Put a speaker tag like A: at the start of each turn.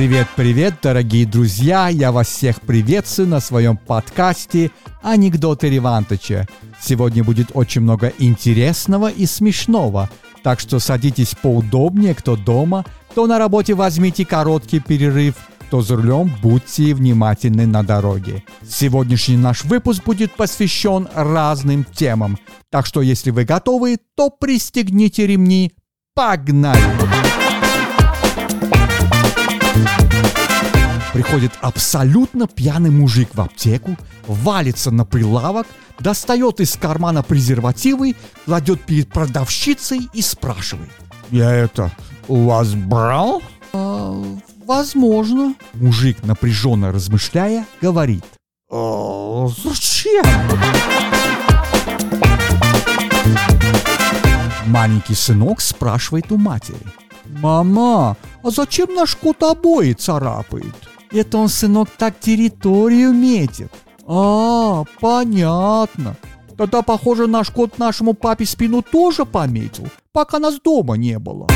A: Привет-привет, дорогие друзья! Я вас всех приветствую на своем подкасте «Анекдоты Ревантыча». Сегодня будет очень много интересного и смешного, так что садитесь поудобнее, кто дома, кто на работе возьмите короткий перерыв, кто за рулем будьте внимательны на дороге. Сегодняшний наш выпуск будет посвящен разным темам, так что если вы готовы, то пристегните ремни. Погнали! Приходит абсолютно пьяный мужик в аптеку, валится на прилавок, достает из кармана презервативы, кладет перед продавщицей и спрашивает.
B: Я это у вас брал?
A: «А, возможно. Мужик, напряженно размышляя, говорит.
B: «А, зачем?
A: Маленький сынок спрашивает у матери. «Мама, а зачем наш кот обои царапает?» «Это он, сынок, так территорию метит». «А, понятно. Тогда, похоже, наш кот нашему папе спину тоже пометил, пока нас дома не было».